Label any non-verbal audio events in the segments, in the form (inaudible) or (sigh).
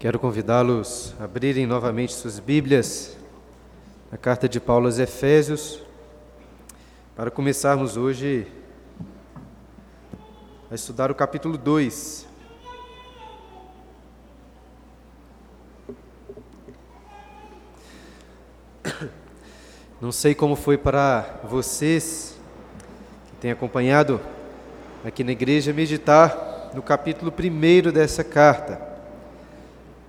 Quero convidá-los a abrirem novamente suas Bíblias na carta de Paulo aos Efésios, para começarmos hoje a estudar o capítulo 2. Não sei como foi para vocês que têm acompanhado aqui na igreja meditar no capítulo 1 dessa carta.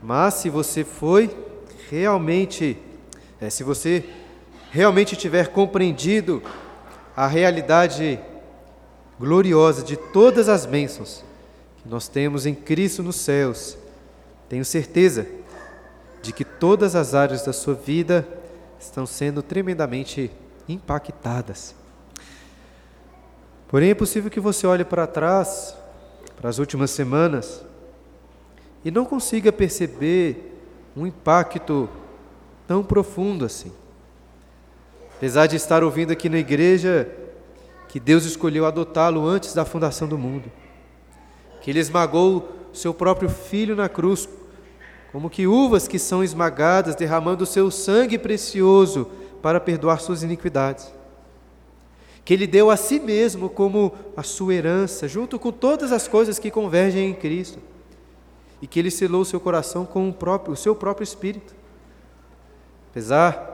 Mas se você foi realmente, é, se você realmente tiver compreendido a realidade gloriosa de todas as bênçãos que nós temos em Cristo nos céus, tenho certeza de que todas as áreas da sua vida estão sendo tremendamente impactadas. Porém, é possível que você olhe para trás, para as últimas semanas, e não consiga perceber um impacto tão profundo assim. Apesar de estar ouvindo aqui na igreja que Deus escolheu adotá-lo antes da fundação do mundo, que ele esmagou seu próprio filho na cruz, como que uvas que são esmagadas, derramando o seu sangue precioso para perdoar suas iniquidades. Que ele deu a si mesmo como a sua herança, junto com todas as coisas que convergem em Cristo e que ele selou o seu coração com o, próprio, o seu próprio espírito. Apesar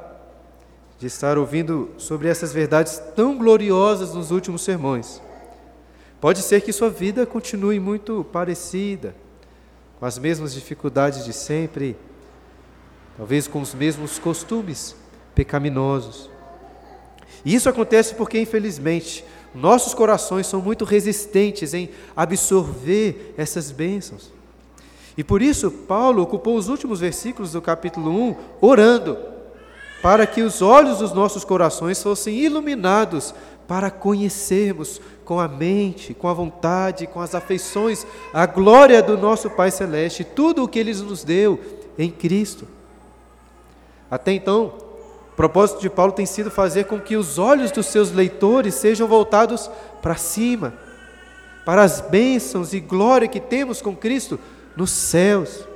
de estar ouvindo sobre essas verdades tão gloriosas nos últimos sermões, pode ser que sua vida continue muito parecida, com as mesmas dificuldades de sempre, talvez com os mesmos costumes pecaminosos. E isso acontece porque, infelizmente, nossos corações são muito resistentes em absorver essas bênçãos. E por isso, Paulo ocupou os últimos versículos do capítulo 1 orando, para que os olhos dos nossos corações fossem iluminados para conhecermos com a mente, com a vontade, com as afeições, a glória do nosso Pai Celeste, tudo o que Ele nos deu em Cristo. Até então, o propósito de Paulo tem sido fazer com que os olhos dos seus leitores sejam voltados para cima, para as bênçãos e glória que temos com Cristo nos céus.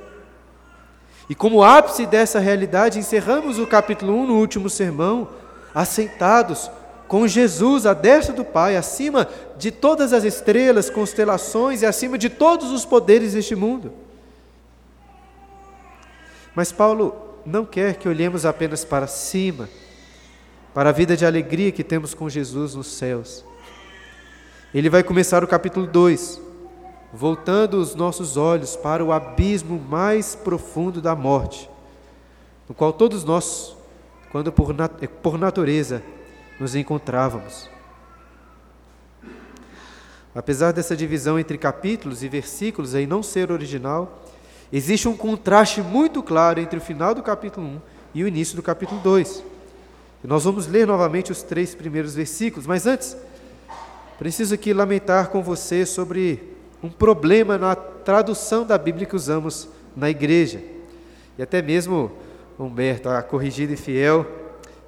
E como ápice dessa realidade, encerramos o capítulo 1 no último sermão, assentados com Jesus à destra do Pai, acima de todas as estrelas, constelações e acima de todos os poderes deste mundo. Mas Paulo não quer que olhemos apenas para cima, para a vida de alegria que temos com Jesus nos céus. Ele vai começar o capítulo 2 voltando os nossos olhos para o abismo mais profundo da morte, no qual todos nós, quando por, nat por natureza, nos encontrávamos. Apesar dessa divisão entre capítulos e versículos aí não ser original, existe um contraste muito claro entre o final do capítulo 1 e o início do capítulo 2. E nós vamos ler novamente os três primeiros versículos, mas antes, preciso aqui lamentar com você sobre um problema na tradução da Bíblia que usamos na igreja. E até mesmo Humberto, a corrigida e fiel,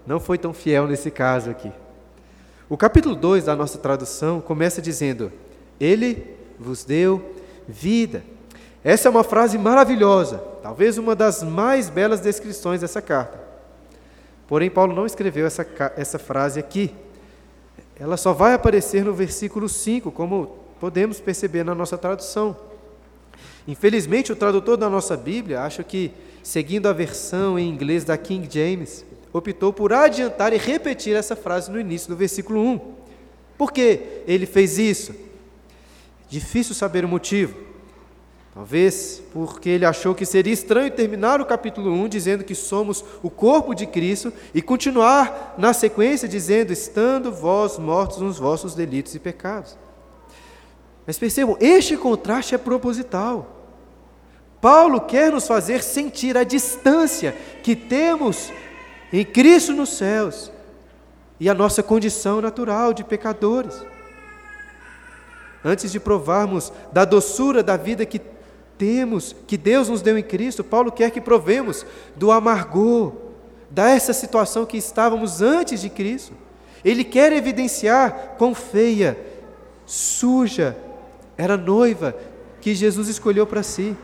não foi tão fiel nesse caso aqui. O capítulo 2 da nossa tradução começa dizendo: Ele vos deu vida. Essa é uma frase maravilhosa, talvez uma das mais belas descrições dessa carta. Porém, Paulo não escreveu essa, essa frase aqui. Ela só vai aparecer no versículo 5, como podemos perceber na nossa tradução. Infelizmente, o tradutor da nossa Bíblia, acho que, seguindo a versão em inglês da King James, optou por adiantar e repetir essa frase no início do versículo 1. Por que ele fez isso? Difícil saber o motivo. Talvez porque ele achou que seria estranho terminar o capítulo 1 dizendo que somos o corpo de Cristo e continuar na sequência dizendo: estando vós mortos nos vossos delitos e pecados. Mas percebam, este contraste é proposital. Paulo quer nos fazer sentir a distância que temos em Cristo nos céus e a nossa condição natural de pecadores. Antes de provarmos da doçura da vida que temos, que Deus nos deu em Cristo, Paulo quer que provemos do amargor, dessa situação que estávamos antes de Cristo. Ele quer evidenciar quão feia, suja era noiva que Jesus escolheu para si.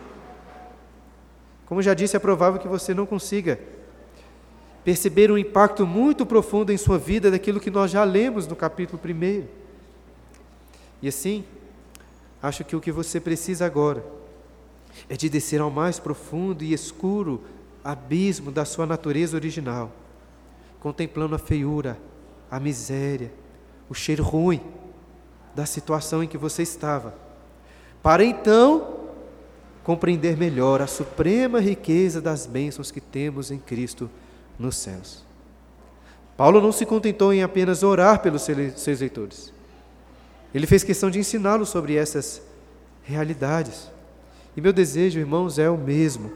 Como já disse, é provável que você não consiga perceber um impacto muito profundo em sua vida daquilo que nós já lemos no capítulo 1. E assim, acho que o que você precisa agora é de descer ao mais profundo e escuro abismo da sua natureza original, contemplando a feiura, a miséria, o cheiro ruim da situação em que você estava, para então compreender melhor a suprema riqueza das bênçãos que temos em Cristo nos céus. Paulo não se contentou em apenas orar pelos seus leitores. Ele fez questão de ensiná-los sobre essas realidades. E meu desejo, irmãos, é o mesmo.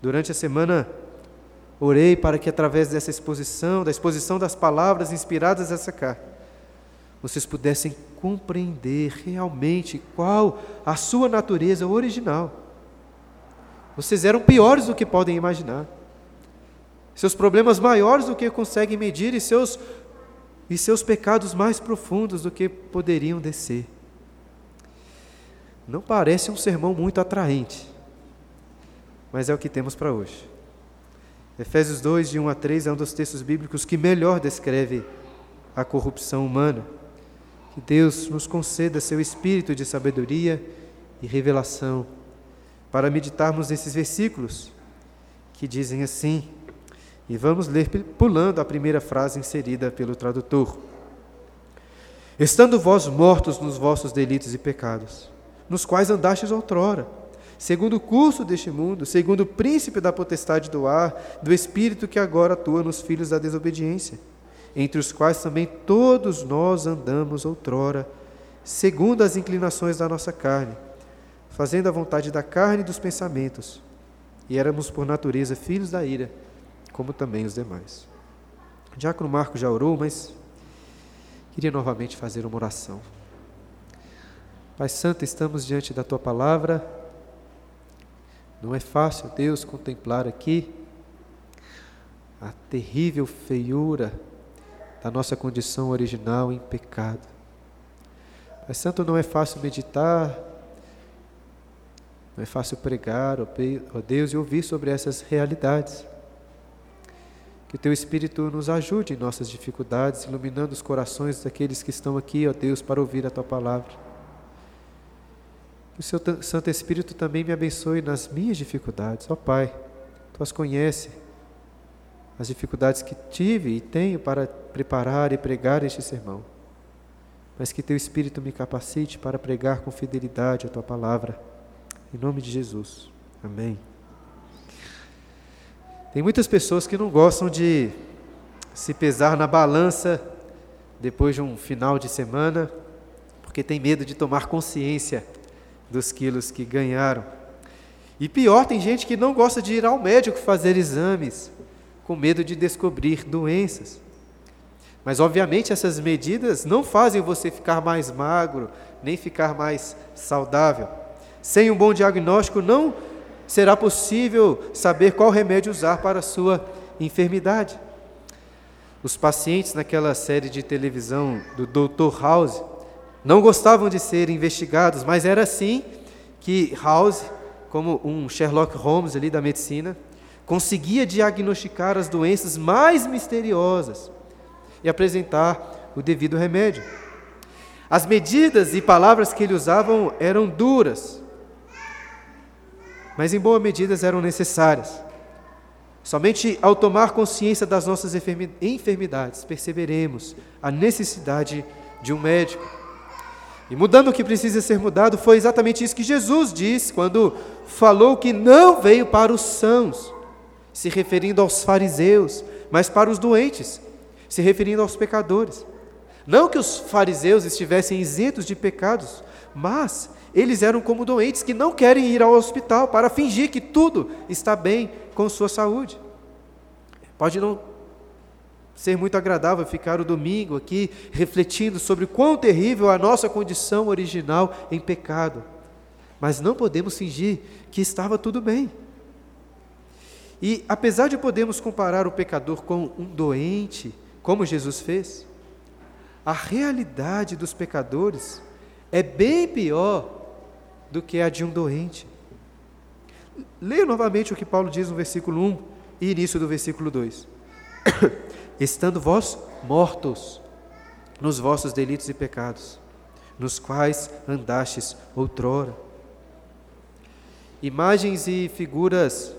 Durante a semana, orei para que, através dessa exposição, da exposição das palavras inspiradas nessa carta, vocês pudessem compreender realmente qual a sua natureza original. Vocês eram piores do que podem imaginar. Seus problemas maiores do que conseguem medir e seus, e seus pecados mais profundos do que poderiam descer. Não parece um sermão muito atraente, mas é o que temos para hoje. Efésios 2, de 1 a 3, é um dos textos bíblicos que melhor descreve a corrupção humana. Que Deus nos conceda seu espírito de sabedoria e revelação para meditarmos nesses versículos que dizem assim, e vamos ler pulando a primeira frase inserida pelo tradutor. Estando vós mortos nos vossos delitos e pecados, nos quais andastes outrora, segundo o curso deste mundo, segundo o príncipe da potestade do ar, do espírito que agora atua nos filhos da desobediência, entre os quais também todos nós andamos outrora, segundo as inclinações da nossa carne, fazendo a vontade da carne e dos pensamentos, e éramos por natureza filhos da ira, como também os demais. O diácono Marco já orou, mas queria novamente fazer uma oração. Pai Santo, estamos diante da tua palavra. Não é fácil, Deus, contemplar aqui a terrível feiura da nossa condição original em pecado. Pai Santo, não é fácil meditar, não é fácil pregar, ó Deus, e ouvir sobre essas realidades. Que o Teu Espírito nos ajude em nossas dificuldades, iluminando os corações daqueles que estão aqui, ó Deus, para ouvir a Tua palavra. Que o seu Santo Espírito também me abençoe nas minhas dificuldades. Ó Pai, Tu as conheces, as dificuldades que tive e tenho para preparar e pregar este sermão. Mas que Teu Espírito me capacite para pregar com fidelidade a Tua palavra. Em nome de Jesus. Amém. Tem muitas pessoas que não gostam de se pesar na balança depois de um final de semana, porque tem medo de tomar consciência dos quilos que ganharam. E pior, tem gente que não gosta de ir ao médico fazer exames, com medo de descobrir doenças. Mas, obviamente, essas medidas não fazem você ficar mais magro, nem ficar mais saudável. Sem um bom diagnóstico, não será possível saber qual remédio usar para a sua enfermidade. Os pacientes naquela série de televisão do Dr. House não gostavam de ser investigados, mas era assim que House, como um Sherlock Holmes ali da medicina, conseguia diagnosticar as doenças mais misteriosas e apresentar o devido remédio. As medidas e palavras que ele usava eram duras, mas em boa medida eram necessárias. Somente ao tomar consciência das nossas enfermidades perceberemos a necessidade de um médico. E mudando o que precisa ser mudado, foi exatamente isso que Jesus disse quando falou que não veio para os sãos, se referindo aos fariseus, mas para os doentes, se referindo aos pecadores. Não que os fariseus estivessem isentos de pecados, mas eles eram como doentes que não querem ir ao hospital para fingir que tudo está bem com sua saúde. Pode não ser muito agradável ficar o domingo aqui refletindo sobre quão terrível a nossa condição original em pecado. Mas não podemos fingir que estava tudo bem. E apesar de podermos comparar o pecador com um doente, como Jesus fez, a realidade dos pecadores é bem pior do que a de um doente. Leia novamente o que Paulo diz no versículo 1 e início do versículo 2. (coughs) Estando vós mortos nos vossos delitos e pecados, nos quais andastes outrora. Imagens e figuras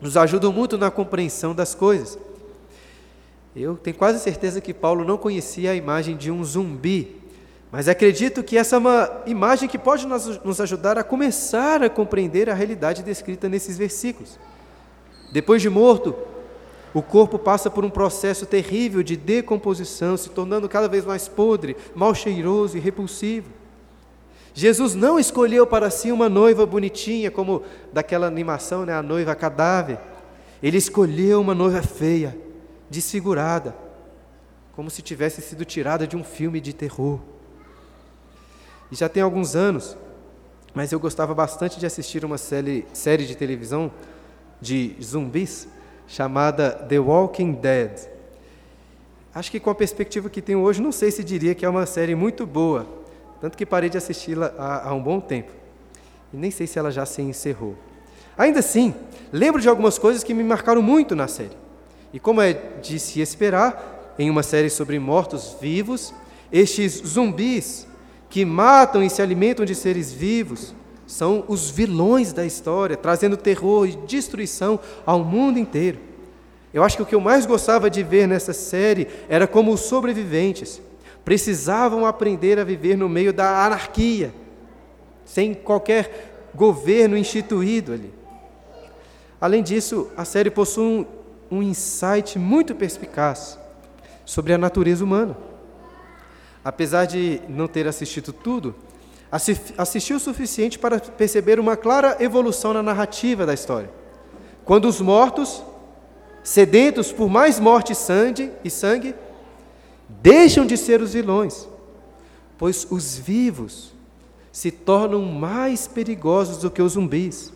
nos ajudam muito na compreensão das coisas. Eu tenho quase certeza que Paulo não conhecia a imagem de um zumbi, mas acredito que essa é uma imagem que pode nos ajudar a começar a compreender a realidade descrita nesses versículos. Depois de morto, o corpo passa por um processo terrível de decomposição, se tornando cada vez mais podre, mal cheiroso e repulsivo. Jesus não escolheu para si uma noiva bonitinha, como daquela animação, né, a noiva cadáver. Ele escolheu uma noiva feia, desfigurada, como se tivesse sido tirada de um filme de terror. E já tem alguns anos, mas eu gostava bastante de assistir uma série, série de televisão de zumbis chamada The Walking Dead. Acho que com a perspectiva que tenho hoje, não sei se diria que é uma série muito boa, tanto que parei de assisti-la há, há um bom tempo. E nem sei se ela já se encerrou. Ainda assim, lembro de algumas coisas que me marcaram muito na série. E como é de se esperar, em uma série sobre mortos-vivos, estes zumbis que matam e se alimentam de seres vivos são os vilões da história, trazendo terror e destruição ao mundo inteiro. Eu acho que o que eu mais gostava de ver nessa série era como os sobreviventes precisavam aprender a viver no meio da anarquia, sem qualquer governo instituído ali. Além disso, a série possui um, insight muito perspicaz sobre a natureza humana. Apesar de não ter assistido tudo, assistiu o suficiente para perceber uma clara evolução na narrativa da história. Quando os mortos, sedentos por mais morte e sangue deixam de ser os vilões, pois os vivos se tornam mais perigosos do que os zumbis,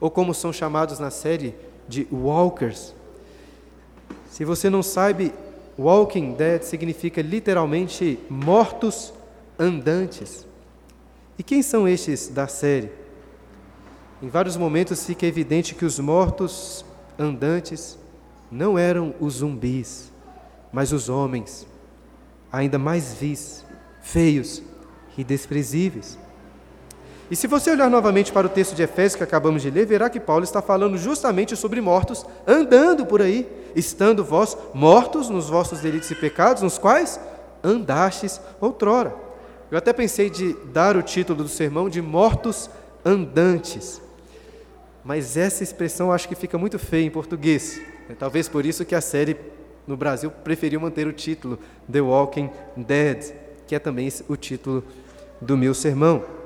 ou como são chamados na série de walkers. Se você não sabe, Walking Dead significa literalmente mortos andantes. E quem são estes da série? Em vários momentos fica evidente que os mortos andantes não eram os zumbis, mas os homens, ainda mais vis, feios e desprezíveis. E se você olhar novamente para o texto de Efésios que acabamos de ler, verá que Paulo está falando justamente sobre mortos andando por aí, estando vós mortos nos vossos delitos e pecados, nos quais andastes outrora. Eu até pensei de dar o título do sermão de Mortos Andantes. Mas essa expressão acho que fica muito feia em português. É talvez por isso que a série no Brasil preferiu manter o título The Walking Dead, que é também o título do meu sermão.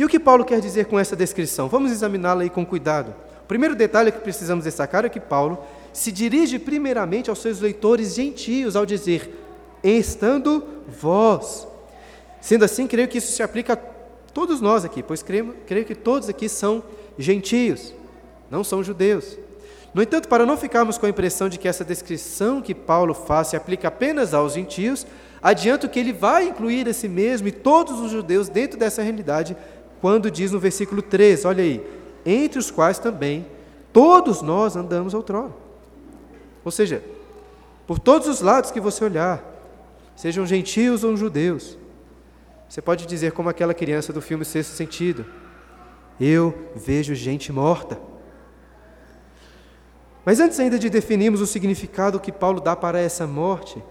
E o que Paulo quer dizer com essa descrição? Vamos examiná-la aí com cuidado. O primeiro detalhe que precisamos destacar é que Paulo se dirige primeiramente aos seus leitores gentios ao dizer: estando vós Sendo assim, creio que isso se aplica a todos nós aqui, pois creio, creio que todos aqui são gentios, não são judeus. No entanto, para não ficarmos com a impressão de que essa descrição que Paulo faz se aplica apenas aos gentios, adianto que ele vai incluir esse mesmo e todos os judeus dentro dessa realidade, quando diz no versículo 3, olha aí, entre os quais também todos nós andamos outrora. Ou seja, por todos os lados que você olhar, sejam gentios ou judeus, você pode dizer, como aquela criança do filme Sexto Sentido: Eu vejo gente morta. Mas antes ainda de definirmos o significado que Paulo dá para essa morte,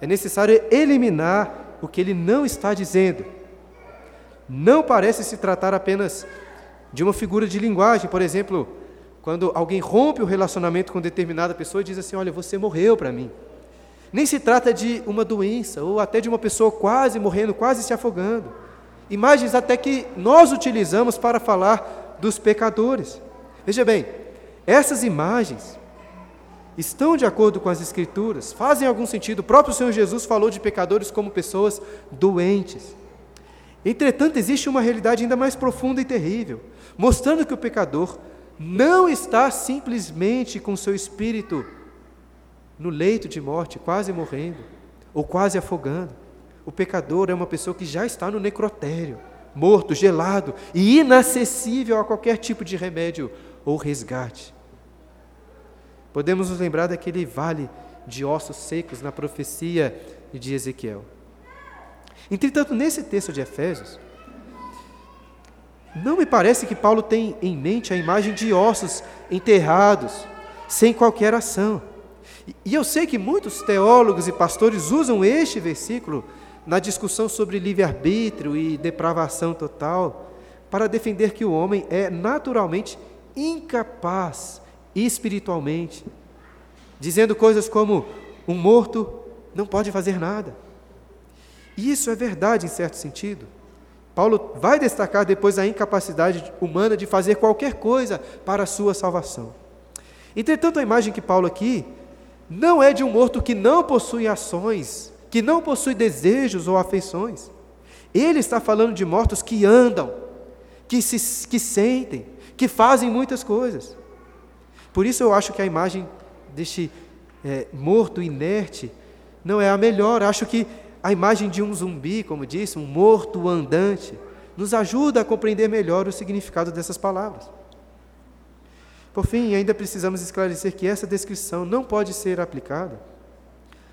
é necessário eliminar o que ele não está dizendo. Não parece se tratar apenas de uma figura de linguagem, por exemplo, quando alguém rompe o relacionamento com determinada pessoa e diz assim: Olha, você morreu para mim. Nem se trata de uma doença ou até de uma pessoa quase morrendo, quase se afogando. Imagens até que nós utilizamos para falar dos pecadores. Veja bem, essas imagens estão de acordo com as Escrituras, fazem algum sentido. O próprio Senhor Jesus falou de pecadores como pessoas doentes. Entretanto, existe uma realidade ainda mais profunda e terrível, mostrando que o pecador não está simplesmente com seu espírito no leito de morte, quase morrendo, ou quase afogando. O pecador é uma pessoa que já está no necrotério, morto, gelado e inacessível a qualquer tipo de remédio ou resgate. Podemos nos lembrar daquele vale de ossos secos na profecia de Ezequiel. Entretanto, nesse texto de Efésios, não me parece que Paulo tem em mente a imagem de ossos enterrados, sem qualquer ação. E eu sei que muitos teólogos e pastores usam este versículo na discussão sobre livre-arbítrio e depravação total para defender que o homem é naturalmente incapaz espiritualmente, dizendo coisas como: um morto não pode fazer nada. E isso é verdade em certo sentido. Paulo vai destacar depois a incapacidade humana de fazer qualquer coisa para a sua salvação. Entretanto, a imagem que Paulo aqui não é de um morto que não possui ações, que não possui desejos ou afeições. Ele está falando de mortos que andam, que se que sentem, que fazem muitas coisas. Por isso eu acho que a imagem deste é, morto inerte não é a melhor. Acho que a imagem de um zumbi, como disse, um morto andante, nos ajuda a compreender melhor o significado dessas palavras. Por fim, ainda precisamos esclarecer que essa descrição não pode ser aplicada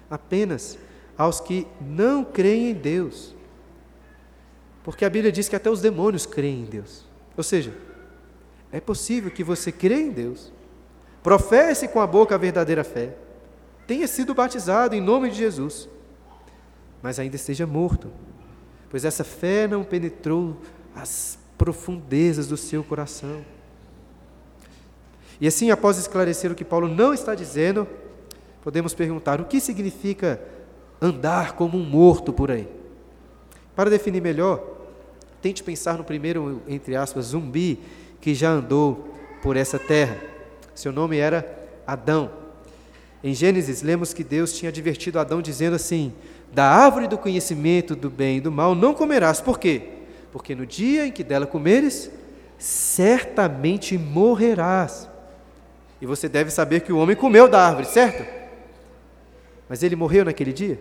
apenas aos que não creem em Deus. Porque a Bíblia diz que até os demônios creem em Deus. Ou seja, é possível que você creia em Deus, professe com a boca a verdadeira fé, tenha sido batizado em nome de Jesus, mas ainda esteja morto, pois essa fé não penetrou as profundezas do seu coração. E assim, após esclarecer o que Paulo não está dizendo, podemos perguntar: o que significa andar como um morto por aí? Para definir melhor, tente pensar no primeiro, entre aspas, zumbi que já andou por essa terra. Seu nome era Adão. Em Gênesis, lemos que Deus tinha advertido Adão dizendo assim: Da árvore do conhecimento do bem e do mal não comerás. Por quê? Porque no dia em que dela comeres, certamente morrerás. E você deve saber que o homem comeu da árvore, certo? Mas ele morreu naquele dia?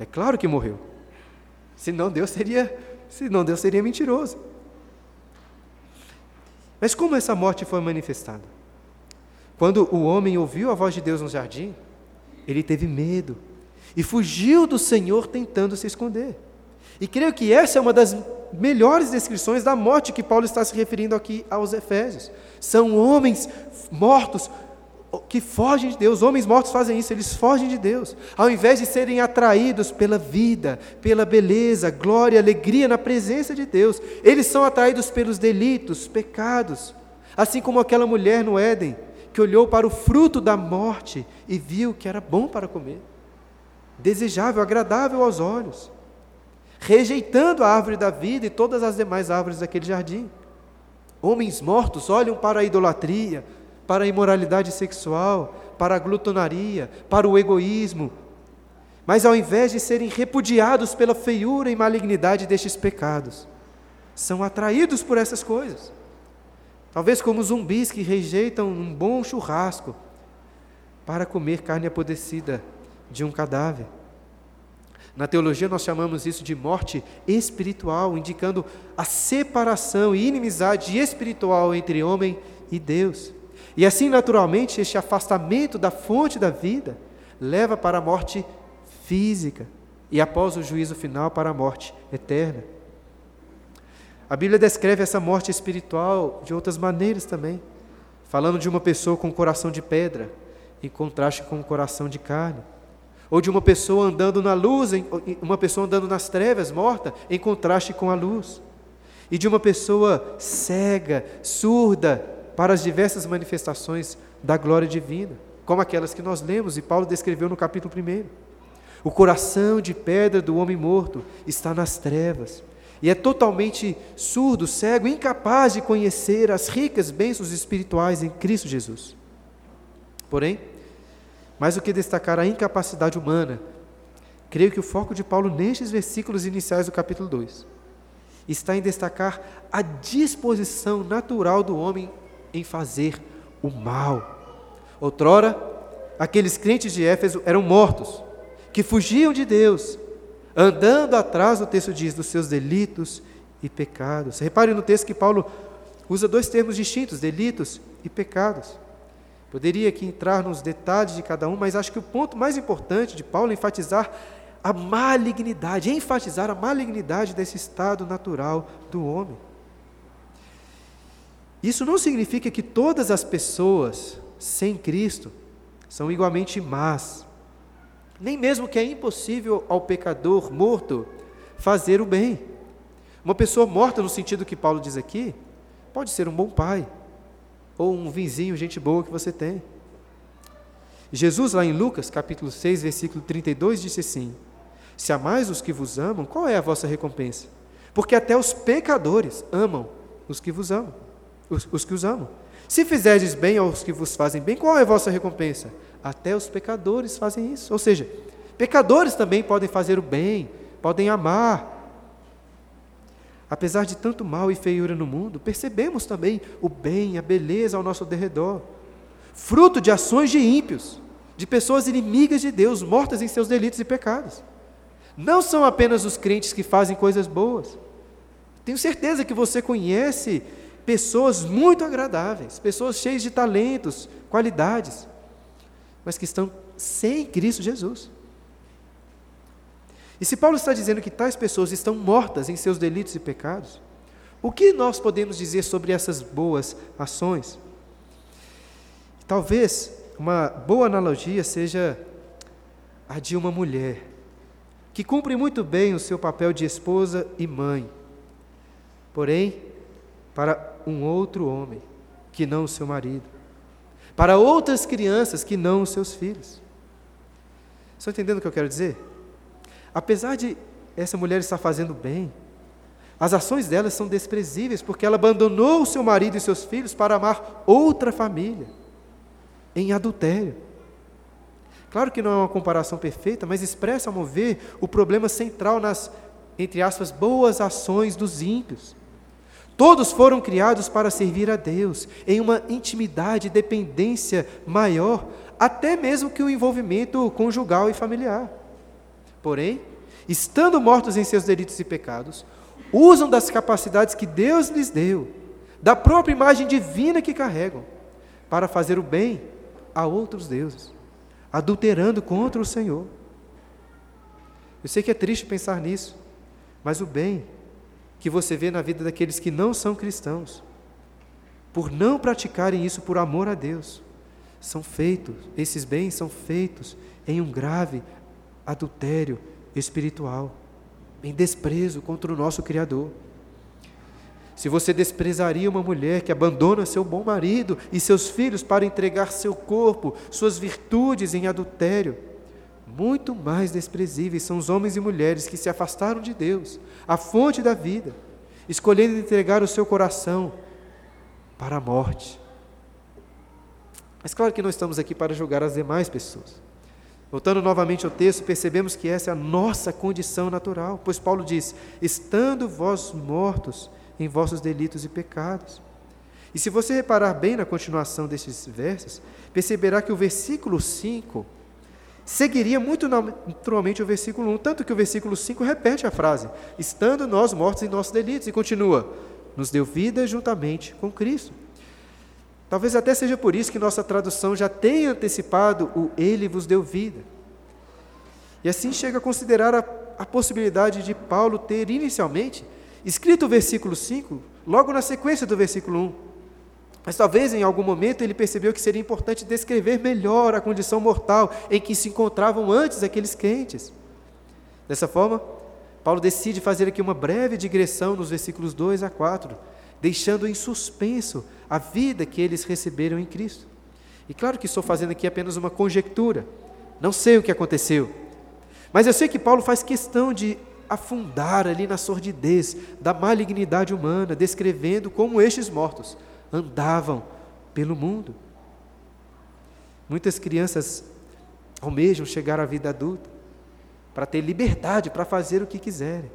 É claro que morreu. Senão Deus seria, senão Deus seria mentiroso. Mas como essa morte foi manifestada? Quando o homem ouviu a voz de Deus no jardim, ele teve medo e fugiu do Senhor tentando se esconder. E creio que essa é uma das melhores descrições da morte que Paulo está se referindo aqui aos Efésios. São homens mortos que fogem de Deus. Homens mortos fazem isso, eles fogem de Deus. Ao invés de serem atraídos pela vida, pela beleza, glória, alegria na presença de Deus, eles são atraídos pelos delitos, pecados. Assim como aquela mulher no Éden, que olhou para o fruto da morte e viu que era bom para comer, desejável, agradável aos olhos, rejeitando a árvore da vida e todas as demais árvores daquele jardim. Homens mortos olham para a idolatria, para a imoralidade sexual, para a glutonaria, para o egoísmo, mas ao invés de serem repudiados pela feiura e malignidade destes pecados, são atraídos por essas coisas. Talvez como zumbis que rejeitam um bom churrasco para comer carne apodrecida de um cadáver. Na teologia, nós chamamos isso de morte espiritual, indicando a separação e inimizade espiritual entre homem e Deus. E assim, naturalmente, este afastamento da fonte da vida leva para a morte física e, após o juízo final, para a morte eterna. A Bíblia descreve essa morte espiritual de outras maneiras também, falando de uma pessoa com coração de pedra, em contraste com um coração de carne. Ou de uma pessoa andando na luz, uma pessoa andando nas trevas, morta, em contraste com a luz. E de uma pessoa cega, surda, para as diversas manifestações da glória divina, como aquelas que nós lemos e Paulo descreveu no capítulo 1. O coração de pedra do homem morto está nas trevas, e é totalmente surdo, cego, incapaz de conhecer as ricas bênçãos espirituais em Cristo Jesus. Porém, mais do que destacar a incapacidade humana, creio que o foco de Paulo nestes versículos iniciais do capítulo 2 está em destacar a disposição natural do homem em fazer o mal. Outrora, aqueles crentes de Éfeso eram mortos, que fugiam de Deus, andando atrás, o texto diz, dos seus delitos e e pecados. Repare no texto que Paulo usa dois termos distintos, delitos e pecados. Poderia aqui entrar nos detalhes de cada um, mas acho que o ponto mais importante de Paulo é enfatizar a malignidade, enfatizar a malignidade desse estado natural do homem. Isso não significa que todas as pessoas sem Cristo são igualmente más, nem mesmo que é impossível ao pecador morto fazer o bem. Uma pessoa morta, no sentido que Paulo diz aqui, pode ser um bom pai, ou um vizinho, gente boa que você tem. Jesus, lá em Lucas, capítulo 6, versículo 32, disse assim: Se amais os que vos amam, qual é a vossa recompensa? Porque até os pecadores amam os que vos amam, os, os que os amam. Se fizerdes bem aos que vos fazem bem, qual é a vossa recompensa? Até os pecadores fazem isso. Ou seja, pecadores também podem fazer o bem, podem amar. Apesar de tanto mal e feiura no mundo, percebemos também o bem, a beleza ao nosso derredor. Fruto de ações de ímpios, de pessoas inimigas de Deus, mortas em seus delitos e pecados. Não são apenas os crentes que fazem coisas boas. Tenho certeza que você conhece pessoas muito agradáveis, pessoas cheias de talentos, qualidades, mas que estão sem Cristo Jesus. E se Paulo está dizendo que tais pessoas estão mortas em seus delitos e pecados, o que nós podemos dizer sobre essas boas ações? Talvez uma boa analogia seja a de uma mulher que cumpre muito bem o seu papel de esposa e mãe, porém, para um outro homem que não o seu marido, para outras crianças que não os seus filhos. Estão entendendo o que eu quero dizer? Apesar de essa mulher estar fazendo bem, as ações dela são desprezíveis, porque ela abandonou o seu marido e seus filhos para amar outra família, em adultério. Claro que não é uma comparação perfeita, mas expressa, a mover, o problema central nas, entre aspas, boas ações dos ímpios. Todos foram criados para servir a Deus, em uma intimidade e dependência maior, até mesmo que o envolvimento conjugal e familiar. Porém, estando mortos em seus delitos e pecados, usam das capacidades que Deus lhes deu, da própria imagem divina que carregam, para fazer o bem a outros deuses, adulterando contra o Senhor. Eu sei que é triste pensar nisso, mas o bem que você vê na vida daqueles que não são cristãos, por não praticarem isso por amor a Deus, são feitos, esses bens são feitos em um grave adultério espiritual, em desprezo contra o nosso Criador. Se você desprezaria uma mulher que abandona seu bom marido e seus filhos para entregar seu corpo, suas virtudes em adultério, muito mais desprezíveis são os homens e mulheres que se afastaram de Deus, a fonte da vida, escolhendo entregar o seu coração para a morte. Mas claro que não estamos aqui para julgar as demais pessoas. Voltando novamente ao texto, percebemos que essa é a nossa condição natural, pois Paulo diz: estando vós mortos em vossos delitos e pecados. E se você reparar bem na continuação desses versos, perceberá que o versículo 5 seguiria muito naturalmente o versículo 1, tanto que o versículo 5 repete a frase: estando nós mortos em nossos delitos, e continua: nos deu vida juntamente com Cristo. Talvez até seja por isso que nossa tradução já tenha antecipado o Ele vos deu vida. E assim chega a considerar a, a possibilidade de Paulo ter inicialmente escrito o versículo 5 logo na sequência do versículo 1. Mas talvez em algum momento ele percebeu que seria importante descrever melhor a condição mortal em que se encontravam antes aqueles crentes. Dessa forma, Paulo decide fazer aqui uma breve digressão nos versículos 2 a 4, deixando em suspenso a vida que eles receberam em Cristo. E claro que estou fazendo aqui apenas uma conjectura, não sei o que aconteceu, mas eu sei que Paulo faz questão de afundar ali na sordidez da malignidade humana, descrevendo como estes mortos andavam pelo mundo. Muitas crianças almejam chegar à vida adulta para ter liberdade para fazer o que quiserem.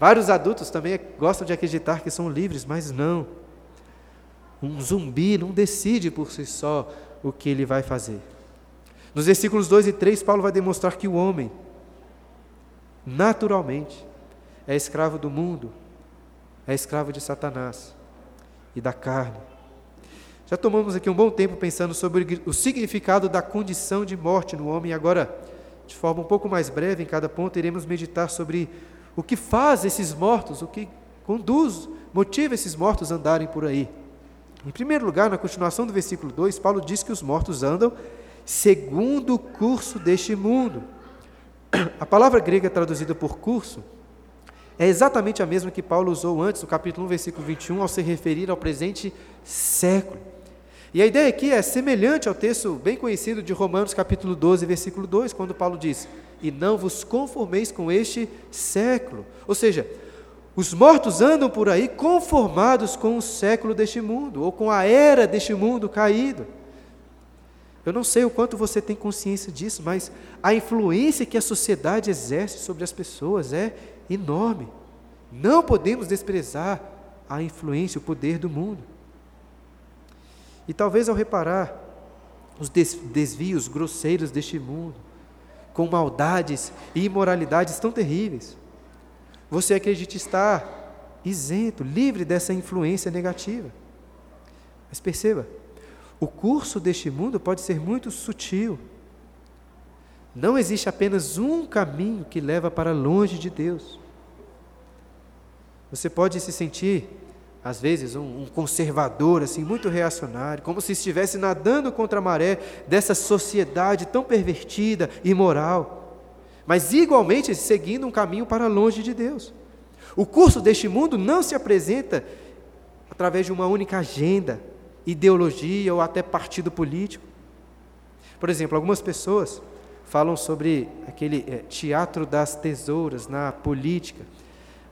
Vários adultos também gostam de acreditar que são livres, mas não. Um zumbi não decide por si só o que ele vai fazer. Nos versículos 2 e 3, Paulo vai demonstrar que o homem, naturalmente, é escravo do mundo é escravo de Satanás e da carne. Já tomamos aqui um bom tempo pensando sobre o significado da condição de morte no homem, e agora, de forma um pouco mais breve, em cada ponto, iremos meditar sobre o que faz esses mortos, o que conduz, motiva esses mortos a andarem por aí. Em primeiro lugar, na continuação do versículo 2, Paulo diz que os mortos andam segundo o curso deste mundo. A palavra grega traduzida por curso é exatamente a mesma que Paulo usou antes, no capítulo 1, versículo 21, ao se referir ao presente século. E a ideia aqui é semelhante ao texto bem conhecido de Romanos, capítulo 12, versículo 2, quando Paulo diz: E não vos conformeis com este século. Ou seja, os mortos andam por aí conformados com o século deste mundo, ou com a era deste mundo caído. Eu não sei o quanto você tem consciência disso, mas a influência que a sociedade exerce sobre as pessoas é enorme. Não podemos desprezar a influência, o poder do mundo. E talvez ao reparar os desvios grosseiros deste mundo, com maldades e imoralidades tão terríveis, você acredite estar isento, livre dessa influência negativa. Mas perceba, o curso deste mundo pode ser muito sutil. Não existe apenas um caminho que leva para longe de Deus. Você pode se sentir, às vezes, um, um, conservador, assim, muito reacionário, como se estivesse nadando contra a maré dessa sociedade tão pervertida e moral, mas igualmente seguindo um caminho para longe de Deus. O curso deste mundo não se apresenta através de uma única agenda, ideologia ou até partido político. Por exemplo, algumas pessoas falam sobre aquele é, teatro das tesouras na política,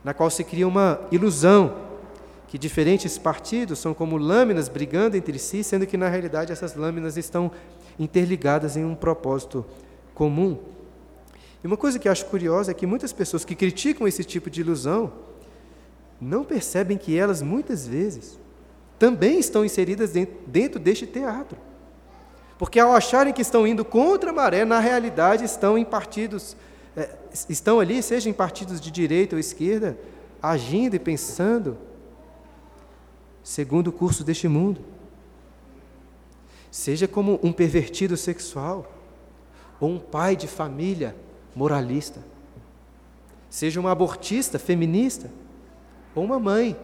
na qual se cria uma ilusão que diferentes partidos são como lâminas brigando entre si, sendo que na realidade essas lâminas estão interligadas em um propósito comum. E uma coisa que eu acho curiosa é que muitas pessoas que criticam esse tipo de ilusão não percebem que elas muitas vezes também estão inseridas dentro, dentro deste teatro. Porque ao acharem que estão indo contra a maré, na realidade estão em partidos, é, estão ali, seja em partidos de direita ou esquerda, agindo e pensando segundo o curso deste mundo. Seja como um pervertido sexual, ou um pai de família moralista. Seja uma abortista feminista, ou uma mãe,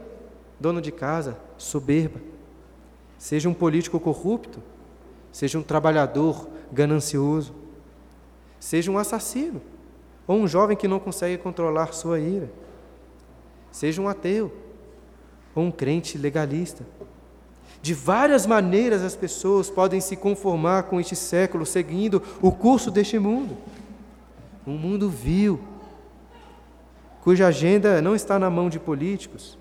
dona de casa, soberba. Seja um político corrupto, seja um trabalhador ganancioso, seja um assassino, ou um jovem que não consegue controlar sua ira, seja um ateu, ou um crente legalista. De várias maneiras as pessoas podem se conformar com este século, seguindo o curso deste mundo. Um mundo vil, cuja agenda não está na mão de políticos,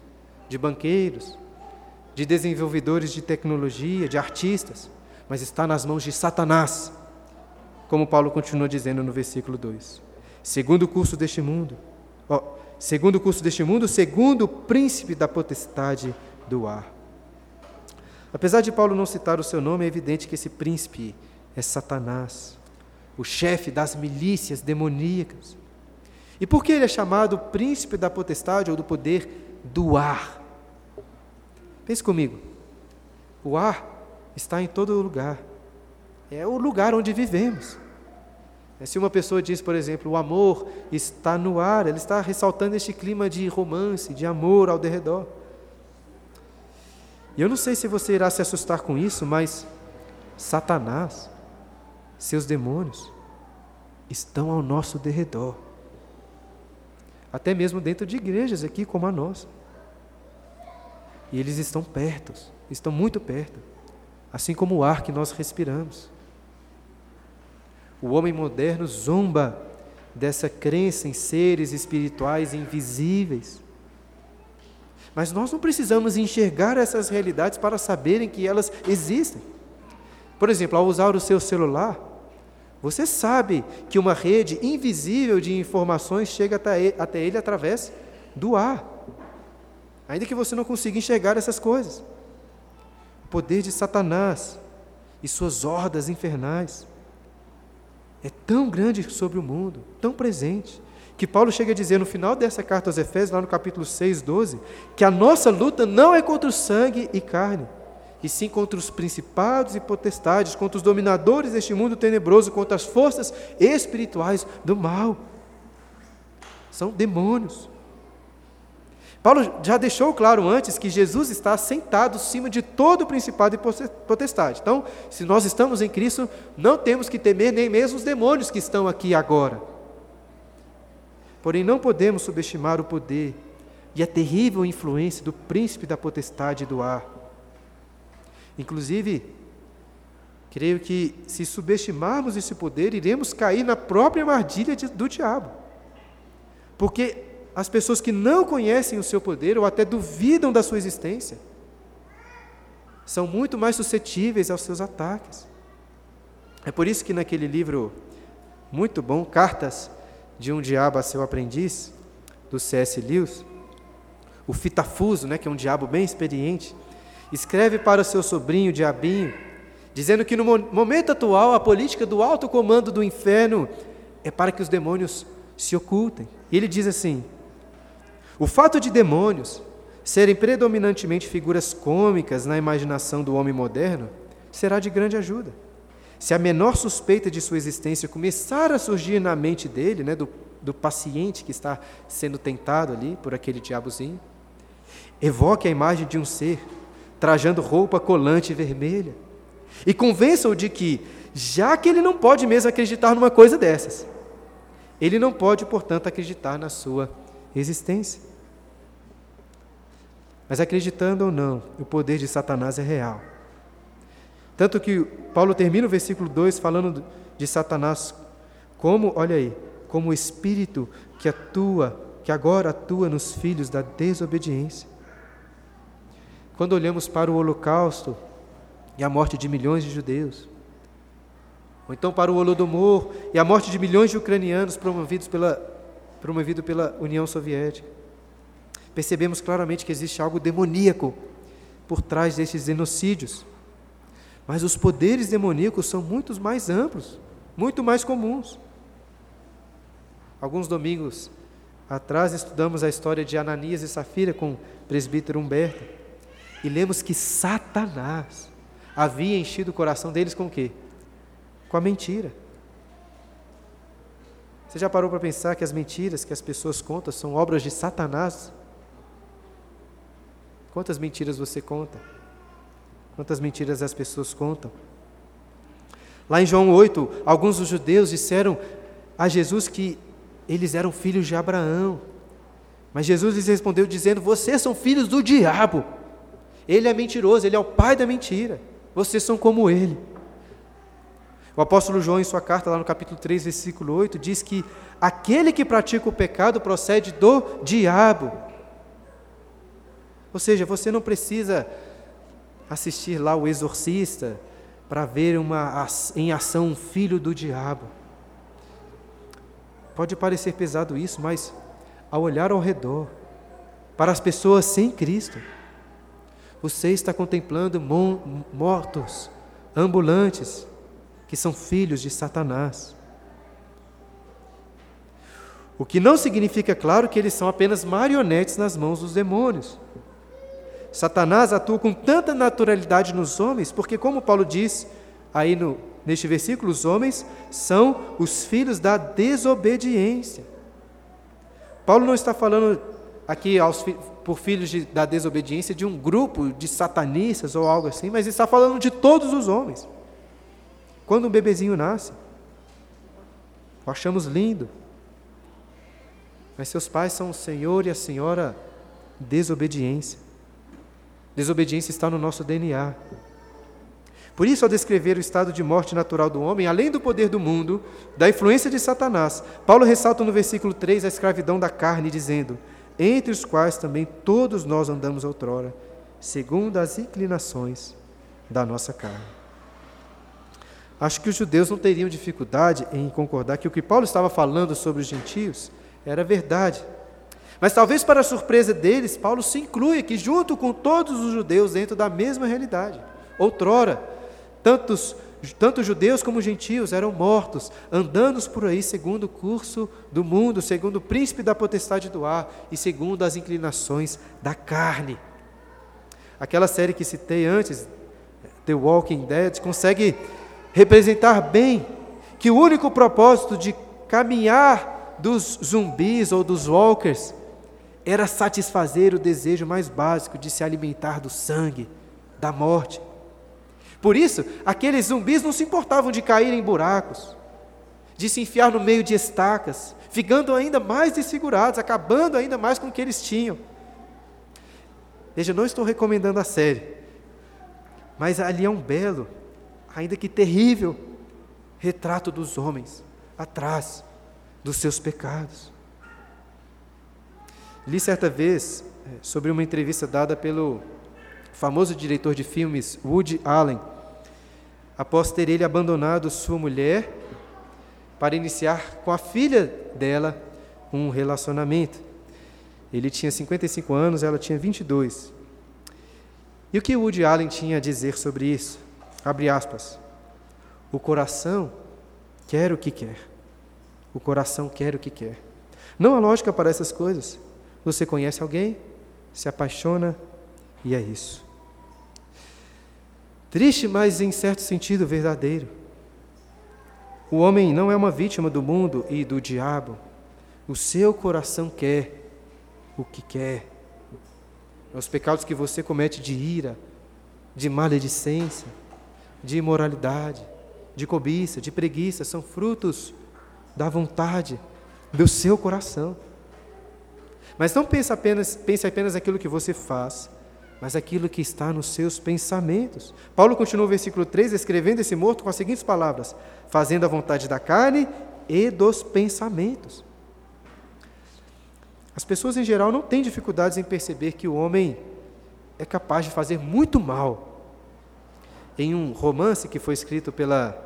de banqueiros, de desenvolvedores de tecnologia, de artistas, mas está nas mãos de Satanás, como Paulo continua dizendo no versículo 2. Segundo o curso deste mundo, ó, segundo o curso deste mundo, segundo o príncipe da potestade do ar. Apesar de Paulo não citar o seu nome, é evidente que esse príncipe é Satanás, o chefe das milícias demoníacas. E por que ele é chamado príncipe da potestade ou do poder do ar? Pense comigo. O ar está em todo lugar. É o lugar onde vivemos. É, se uma pessoa diz, por exemplo, o amor está no ar, ela está ressaltando este clima de romance, de amor ao derredor. E eu não sei se você irá se assustar com isso, mas Satanás, seus demônios, estão ao nosso derredor. Até mesmo dentro de igrejas aqui como a nossa. E eles estão perto, estão muito perto, assim como o ar que nós respiramos. O homem moderno zomba dessa crença em seres espirituais invisíveis. Mas nós não precisamos enxergar essas realidades para saberem que elas existem. Por exemplo, ao usar o seu celular, você sabe que uma rede invisível de informações chega até ele através do ar. Ainda que você não consiga enxergar essas coisas. O poder de Satanás e suas hordas infernais é tão grande sobre o mundo, tão presente, que Paulo chega a dizer no final dessa carta aos Efésios, lá no capítulo 6, 12, que a nossa luta não é contra o sangue e carne, e sim contra os principados e potestades, contra os dominadores deste mundo tenebroso, contra as forças espirituais do mal. São demônios. Paulo já deixou claro antes que Jesus está sentado acima de todo principado e potestade. Então, se nós estamos em Cristo, não temos que temer nem mesmo os demônios que estão aqui agora. Porém, não podemos subestimar o poder e a terrível influência do príncipe da potestade do ar. Inclusive, creio que se subestimarmos esse poder, iremos cair na própria armadilha do diabo. Porque as pessoas que não conhecem o seu poder ou até duvidam da sua existência são muito mais suscetíveis aos seus ataques. É por isso que naquele livro muito bom, Cartas de um Diabo a Seu Aprendiz, do C.S. Lewis, o Fitafuso, né, que é um diabo bem experiente, escreve para o seu sobrinho Diabinho, dizendo que no momento atual a política do alto comando do inferno é para que os demônios se ocultem. E ele diz assim: o fato de demônios serem predominantemente figuras cômicas na imaginação do homem moderno será de grande ajuda. Se a menor suspeita de sua existência começar a surgir na mente dele, né, do, do paciente que está sendo tentado ali por aquele diabozinho, evoque a imagem de um ser trajando roupa colante vermelha e convença-o de que, já que ele não pode mesmo acreditar numa coisa dessas, ele não pode, portanto, acreditar na sua existência. Mas acreditando ou não, o poder de Satanás é real. Tanto que Paulo termina o versículo 2 falando de Satanás como, olha aí, como o espírito que atua, que agora atua nos filhos da desobediência. Quando olhamos para o holocausto e a morte de milhões de judeus, ou então para o Holodomor e a morte de milhões de ucranianos promovidos pela, promovido pela União Soviética, percebemos claramente que existe algo demoníaco por trás desses genocídios. Mas os poderes demoníacos são muito mais amplos, muito mais comuns. Alguns domingos atrás estudamos a história de Ananias e Safira com o presbítero Humberto e lemos que Satanás havia enchido o coração deles com o quê? Com a mentira. Você já parou para pensar que as mentiras que as pessoas contam são obras de Satanás? Quantas mentiras você conta? Quantas mentiras as pessoas contam? Lá em João 8, alguns dos judeus disseram a Jesus que eles eram filhos de Abraão. Mas Jesus lhes respondeu dizendo: Vocês são filhos do diabo. Ele é mentiroso, ele é o pai da mentira. Vocês são como ele. O apóstolo João, em sua carta, lá no capítulo 3, versículo 8, diz que aquele que pratica o pecado procede do diabo. Ou seja, você não precisa assistir lá o exorcista para ver uma, em ação um filho do diabo. Pode parecer pesado isso, mas ao olhar ao redor, para as pessoas sem Cristo, você está contemplando mortos, ambulantes, que são filhos de Satanás. O que não significa, claro, que eles são apenas marionetes nas mãos dos demônios. Satanás atua com tanta naturalidade nos homens, porque, como Paulo diz aí no, neste versículo, os homens são os filhos da desobediência. Paulo não está falando aqui aos, por filhos de, da desobediência de um grupo de satanistas ou algo assim, mas está falando de todos os homens. Quando um bebezinho nasce, o achamos lindo, mas seus pais são o Senhor e a Senhora desobediência. Desobediência está no nosso DNA. Por isso, ao descrever o estado de morte natural do homem, além do poder do mundo, da influência de Satanás, Paulo ressalta no versículo 3 a escravidão da carne, dizendo: Entre os quais também todos nós andamos outrora, segundo as inclinações da nossa carne. Acho que os judeus não teriam dificuldade em concordar que o que Paulo estava falando sobre os gentios era verdade. Mas talvez para a surpresa deles, Paulo se inclui aqui junto com todos os judeus dentro da mesma realidade. Outrora, tantos tanto judeus como gentios eram mortos, andando por aí segundo o curso do mundo, segundo o príncipe da potestade do ar e segundo as inclinações da carne. Aquela série que citei antes, The Walking Dead, consegue representar bem que o único propósito de caminhar dos zumbis ou dos walkers era satisfazer o desejo mais básico de se alimentar do sangue, da morte. Por isso, aqueles zumbis não se importavam de cair em buracos, de se enfiar no meio de estacas, ficando ainda mais desfigurados, acabando ainda mais com o que eles tinham. Veja, não estou recomendando a série, mas ali é um belo, ainda que terrível, retrato dos homens atrás dos seus pecados. Li certa vez eh, sobre uma entrevista dada pelo famoso diretor de filmes Woody Allen, após ter ele abandonado sua mulher para iniciar com a filha dela um relacionamento. Ele tinha 55 anos, ela tinha 22. E o que Woody Allen tinha a dizer sobre isso? Abre aspas. O coração quer o que quer. O coração quer o que quer. Não há lógica para essas coisas. Você conhece alguém, se apaixona e é isso. Triste, mas em certo sentido verdadeiro. O homem não é uma vítima do mundo e do diabo. O seu coração quer o que quer. Os pecados que você comete de ira, de maledicência, de imoralidade, de cobiça, de preguiça, são frutos da vontade do seu coração. Mas não pense apenas, pense apenas aquilo que você faz, mas aquilo que está nos seus pensamentos. Paulo continua o versículo 3, escrevendo esse morto com as seguintes palavras: fazendo a vontade da carne e dos pensamentos. As pessoas em geral não têm dificuldades em perceber que o homem é capaz de fazer muito mal. Em um romance que foi escrito pela,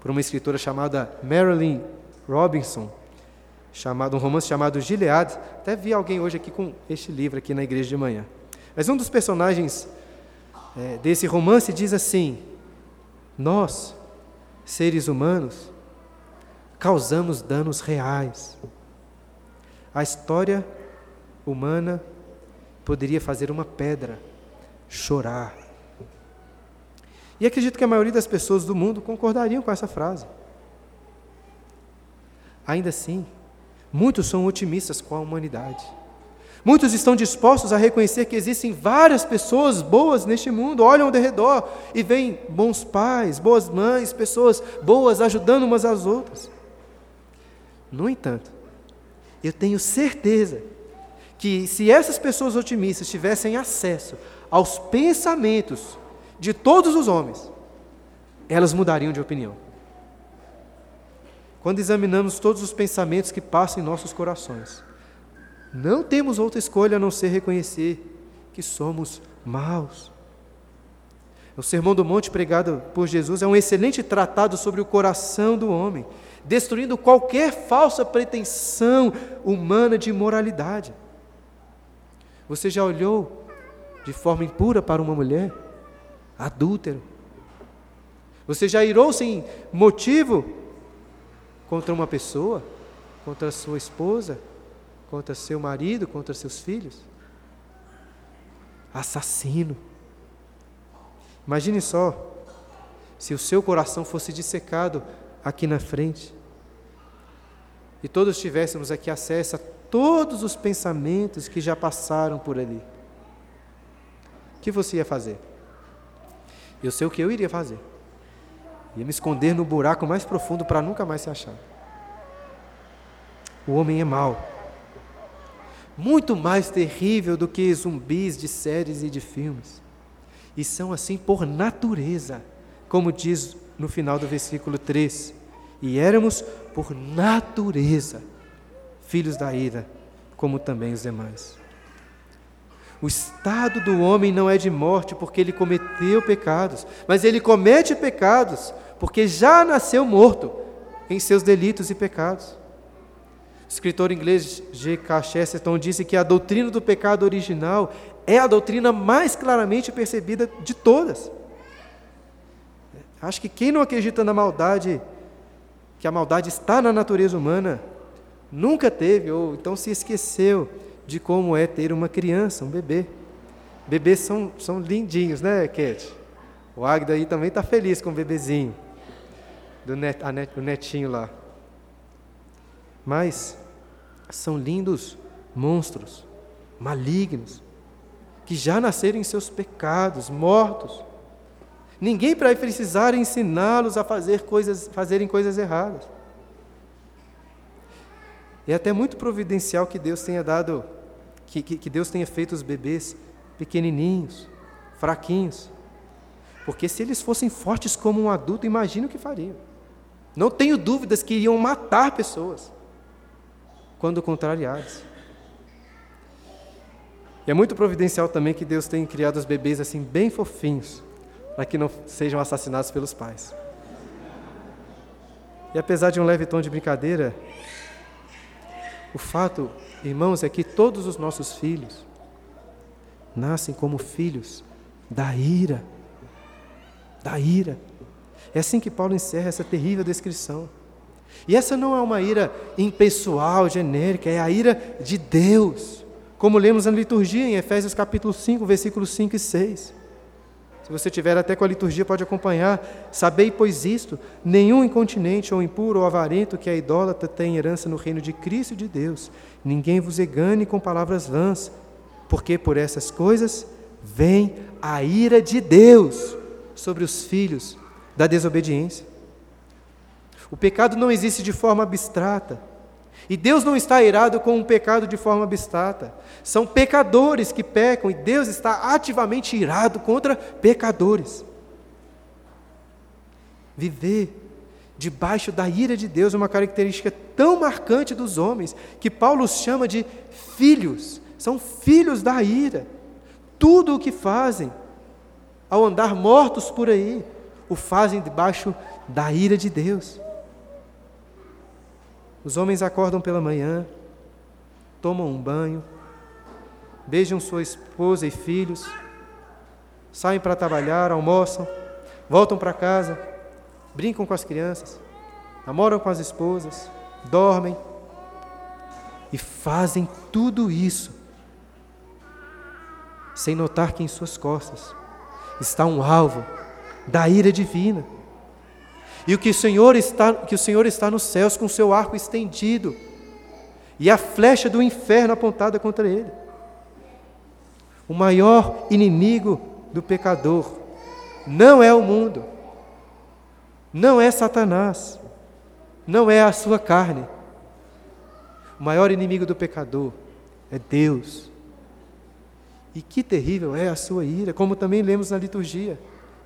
por uma escritora chamada Marilyn Robinson, chamado, um romance chamado Gilead, até vi alguém hoje aqui com este livro aqui na igreja de manhã. Mas um dos personagens é, desse romance diz assim: Nós, seres humanos, causamos danos reais a história humana poderia fazer uma pedra chorar. E acredito que a maioria das pessoas do mundo concordariam com essa frase. Ainda assim, muitos são otimistas com a humanidade. Muitos estão dispostos a reconhecer que existem várias pessoas boas neste mundo, olham ao redor e veem bons pais, boas mães, pessoas boas ajudando umas às outras. No entanto, eu tenho certeza que se essas pessoas otimistas tivessem acesso aos pensamentos de todos os homens, elas mudariam de opinião. Quando examinamos todos os pensamentos que passam em nossos corações, não temos outra escolha a não ser reconhecer que somos maus. O Sermão do Monte pregado por Jesus é um excelente tratado sobre o coração do homem destruindo qualquer falsa pretensão humana de moralidade. Você já olhou de forma impura para uma mulher? Adúltero. Você já irou sem motivo contra uma pessoa? Contra sua esposa? Contra seu marido? Contra seus filhos? Assassino. Imagine só se o seu coração fosse dissecado aqui na frente. E todos tivéssemos aqui acesso a todos os pensamentos que já passaram por ali. O que você ia fazer? Eu sei o que eu iria fazer. Ia me esconder no buraco mais profundo para nunca mais se achar. O homem é mau. Muito mais terrível do que zumbis de séries e de filmes. E são assim por natureza, como diz no final do versículo 3. E éramos, por natureza, filhos da ira, como também os demais. O estado do homem não é de morte porque ele cometeu pecados, mas ele comete pecados porque já nasceu morto em seus delitos e pecados. Escritor inglês G.K. Chesterton disse que a doutrina do pecado original é a doutrina mais claramente percebida de todas Acho que quem não acredita na maldade, que a maldade está na natureza humana, nunca teve ou então se esqueceu de como é ter uma criança, um bebê. Bebês são, são lindinhos, né, Kate? O Agda aí também está feliz com o bebezinho, do net, net, o netinho lá. Mas são lindos monstros, malignos, que já nasceram em seus pecados, mortos. Ninguém vai precisar ensiná-los a fazer coisas, fazerem coisas erradas. É até muito providencial que Deus tenha dado, que, que, que Deus tenha feito os bebês pequenininhos, fraquinhos. Porque se eles fossem fortes como um adulto, imagina o que fariam. Não tenho dúvidas que iriam matar pessoas quando contrariados. E é muito providencial também que Deus tenha criado os bebês assim bem fofinhos, para que não sejam assassinados pelos pais. E apesar de um leve tom de brincadeira, o fato, irmãos, é que todos os nossos filhos nascem como filhos da ira. Da ira. É assim que Paulo encerra essa terrível descrição. E essa não é uma ira impessoal, genérica, é a ira de Deus. Como lemos na liturgia em Efésios capítulo 5, versículos 5 e 6. Se você tiver até com a liturgia, pode acompanhar. Sabei, pois, isto: nenhum incontinente ou impuro ou avarento que é idólatra tem herança no reino de Cristo e de Deus. Ninguém vos engane com palavras vãs, porque por essas coisas vem a ira de Deus sobre os filhos da desobediência. O pecado não existe de forma abstrata. E Deus não está irado com o pecado de forma abstrata. São pecadores que pecam e Deus está ativamente irado contra pecadores. Viver debaixo da ira de Deus é uma característica tão marcante dos homens que Paulo os chama de filhos. São filhos da ira. Tudo o que fazem ao andar mortos por aí, o fazem debaixo da ira de Deus. Os homens acordam pela manhã, tomam um banho, beijam sua esposa e filhos, saem para trabalhar, almoçam, voltam para casa, brincam com as crianças, namoram com as esposas, dormem e fazem tudo isso sem notar que em suas costas está um alvo da ira divina. E o que o Senhor está, que o Senhor está nos céus com o seu arco estendido e a flecha do inferno apontada contra ele. O maior inimigo do pecador não é o mundo, não é Satanás, não é a sua carne. O maior inimigo do pecador é Deus. E que terrível é a sua ira, como também lemos na liturgia,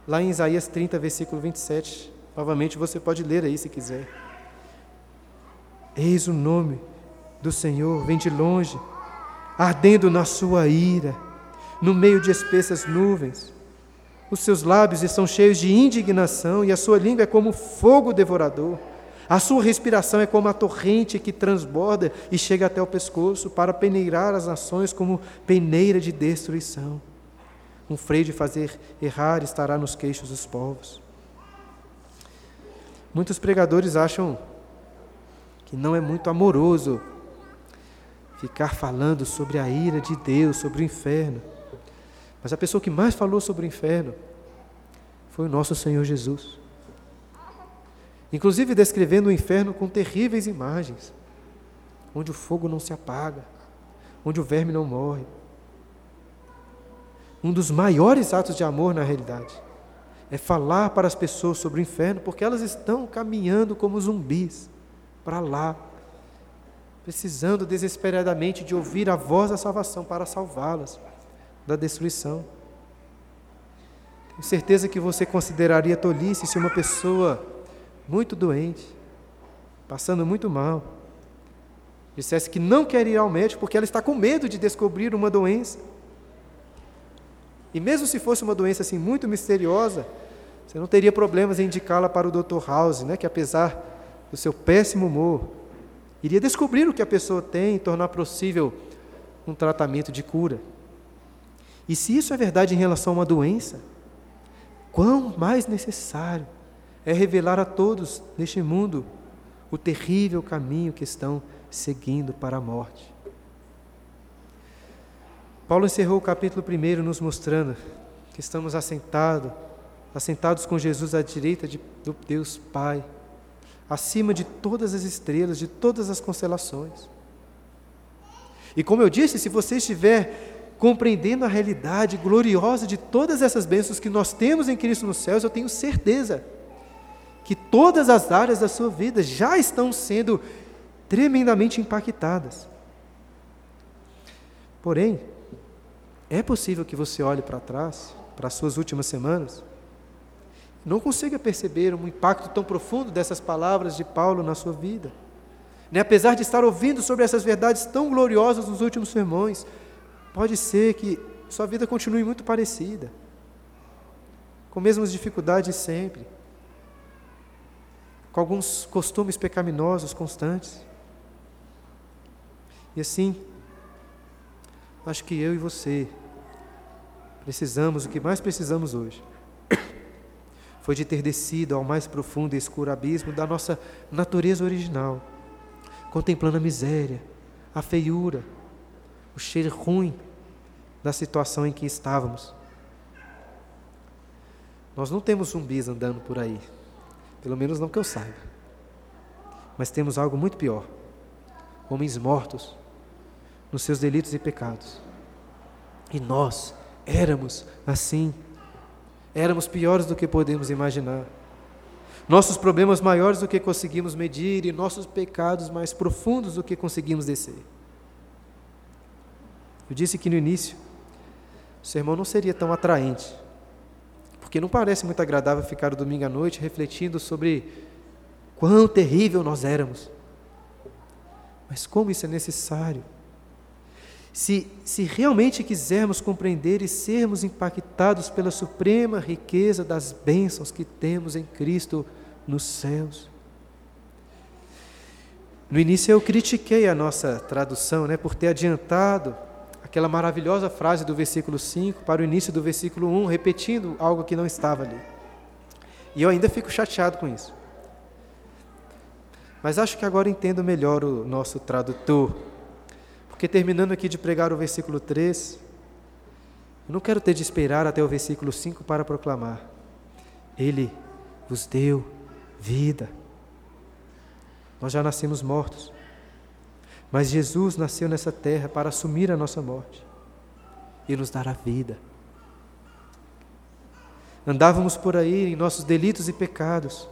lá em Isaías 30, versículo 27. Novamente você pode ler aí se quiser. Eis o nome do Senhor, vem de longe, ardendo na sua ira, no meio de espessas nuvens. Os seus lábios estão cheios de indignação e a sua língua é como fogo devorador. A sua respiração é como a torrente que transborda e chega até o pescoço para peneirar as nações como peneira de destruição. Um freio de fazer errar estará nos queixos dos povos. Muitos pregadores acham que não é muito amoroso ficar falando sobre a ira de Deus, sobre o inferno. Mas a pessoa que mais falou sobre o inferno foi o nosso Senhor Jesus. Inclusive descrevendo o inferno com terríveis imagens, onde o fogo não se apaga, onde o verme não morre. Um dos maiores atos de amor na realidade é falar para as pessoas sobre o inferno, porque elas estão caminhando como zumbis para lá, precisando desesperadamente de ouvir a voz da salvação para salvá-las da destruição. Tenho certeza que você consideraria tolice se uma pessoa muito doente, passando muito mal, dissesse que não quer ir ao médico porque ela está com medo de descobrir uma doença e mesmo se fosse uma doença assim muito misteriosa, você não teria problemas em indicá-la para o Dr. House, né, que apesar do seu péssimo humor, iria descobrir o que a pessoa tem e tornar possível um tratamento de cura. E se isso é verdade em relação a uma doença, quão mais necessário é revelar a todos neste mundo o terrível caminho que estão seguindo para a morte. Paulo encerrou o capítulo 1 nos mostrando que estamos assentados, assentados com Jesus à direita de, do Deus Pai, acima de todas as estrelas, de todas as constelações. E como eu disse, se você estiver compreendendo a realidade gloriosa de todas essas bênçãos que nós temos em Cristo nos céus, eu tenho certeza que todas as áreas da sua vida já estão sendo tremendamente impactadas. Porém, é possível que você olhe para trás, para as suas últimas semanas, não consiga perceber um impacto tão profundo dessas palavras de Paulo na sua vida. Né? Apesar de estar ouvindo sobre essas verdades tão gloriosas nos últimos sermões, pode ser que sua vida continue muito parecida, com mesmas dificuldades sempre, com alguns costumes pecaminosos constantes. E assim, acho que eu e você precisamos, o que mais precisamos hoje, (coughs) foi de ter descido ao mais profundo e escuro abismo da nossa natureza original, contemplando a miséria, a feiura, o cheiro ruim da situação em que estávamos. Nós não temos zumbis andando por aí, pelo menos não que eu saiba. Mas temos algo muito pior: homens mortos nos seus delitos e pecados. E nós éramos assim. Éramos piores do que podemos imaginar. Nossos problemas maiores do que conseguimos medir e nossos pecados mais profundos do que conseguimos descer. Eu disse que no início o sermão não seria tão atraente, porque não parece muito agradável ficar o domingo à noite refletindo sobre quão terrível nós éramos. Mas como isso é necessário? Se, se realmente quisermos compreender e sermos impactados pela suprema riqueza das bênçãos que temos em Cristo nos céus. No início eu critiquei a nossa tradução, né, por ter adiantado aquela maravilhosa frase do versículo 5 para o início do versículo 1, repetindo algo que não estava ali. E eu ainda fico chateado com isso. Mas acho que agora entendo melhor o nosso tradutor. Porque terminando aqui de pregar o versículo 3, eu não quero ter de esperar até o versículo 5 para proclamar: Ele vos deu vida. Nós já nascemos mortos. Mas Jesus nasceu nessa terra para assumir a nossa morte e nos dar a vida. Andávamos por aí em nossos delitos e pecados,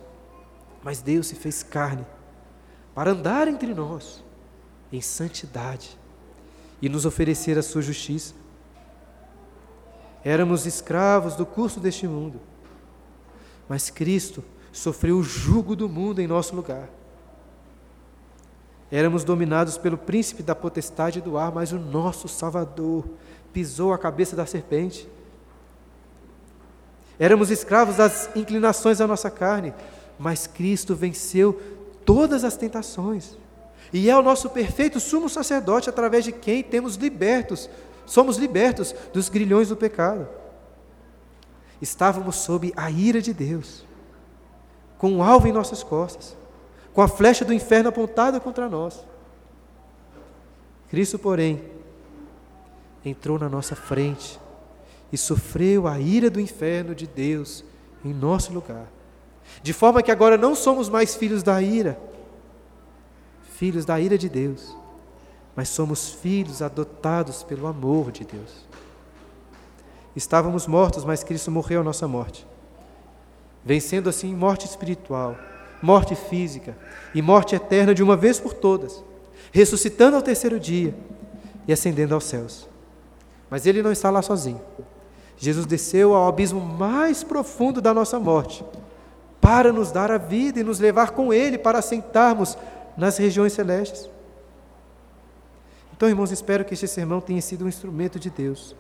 mas Deus se fez carne para andar entre nós em santidade e nos oferecer a sua justiça. Éramos escravos do curso deste mundo, mas Cristo sofreu o jugo do mundo em nosso lugar. Éramos dominados pelo príncipe da potestade do ar, mas o nosso Salvador pisou a cabeça da serpente. Éramos escravos das inclinações da nossa carne, mas Cristo venceu todas as tentações. E é o nosso perfeito sumo sacerdote através de quem temos libertos, somos libertos dos grilhões do pecado. Estávamos sob a ira de Deus, com um alvo em nossas costas, com a flecha do inferno apontada contra nós. Cristo, porém, entrou na nossa frente e sofreu a ira do inferno de Deus em nosso lugar. De forma que agora não somos mais filhos da ira, filhos da ira de Deus, mas somos filhos adotados pelo amor de Deus. Estávamos mortos, mas Cristo morreu a nossa morte, vencendo assim morte espiritual, morte física e morte eterna de uma vez por todas, ressuscitando ao terceiro dia e ascendendo aos céus. Mas Ele não está lá sozinho. Jesus desceu ao abismo mais profundo da nossa morte, para nos dar a vida e nos levar com Ele para assentarmos nas regiões celestes. Então, irmãos, espero que este sermão tenha sido um instrumento de Deus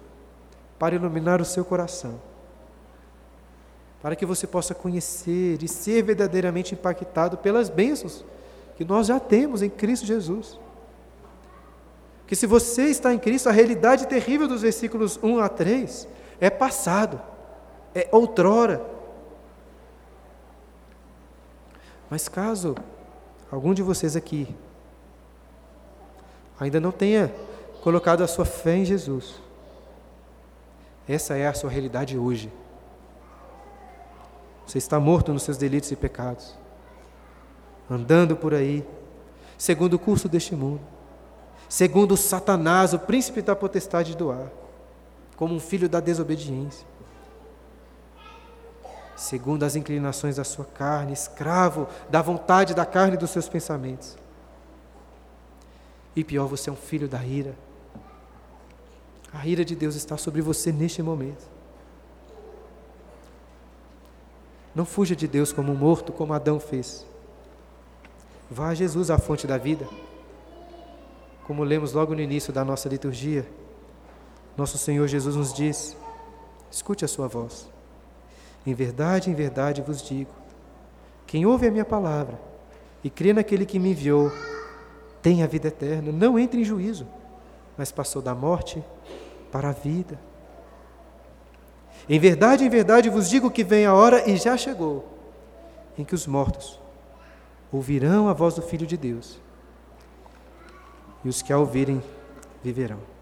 para iluminar o seu coração, para que você possa conhecer e ser verdadeiramente impactado pelas bênçãos que nós já temos em Cristo Jesus. Que se você está em Cristo, a realidade terrível dos versículos 1 a 3 é passado, é outrora. Mas caso algum de vocês aqui ainda não tenha colocado a sua fé em Jesus, essa é a sua realidade hoje. Você está morto nos seus delitos e pecados, andando por aí, segundo o curso deste mundo, segundo Satanás, o príncipe da potestade do ar, como um filho da desobediência, segundo as inclinações da sua carne, escravo da vontade da carne e dos seus pensamentos. E pior, você é um filho da ira. A ira de Deus está sobre você neste momento. Não fuja de Deus como um morto, como Adão fez. Vá a Jesus, a fonte da vida. Como lemos logo no início da nossa liturgia, nosso Senhor Jesus nos diz: escute a sua voz. Em verdade, em verdade vos digo: quem ouve a minha palavra e crê naquele que me enviou, tem a vida eterna, não entra em juízo, mas passou da morte para a vida. Em verdade, em verdade vos digo que vem a hora e já chegou em que os mortos ouvirão a voz do Filho de Deus, e os que a ouvirem viverão.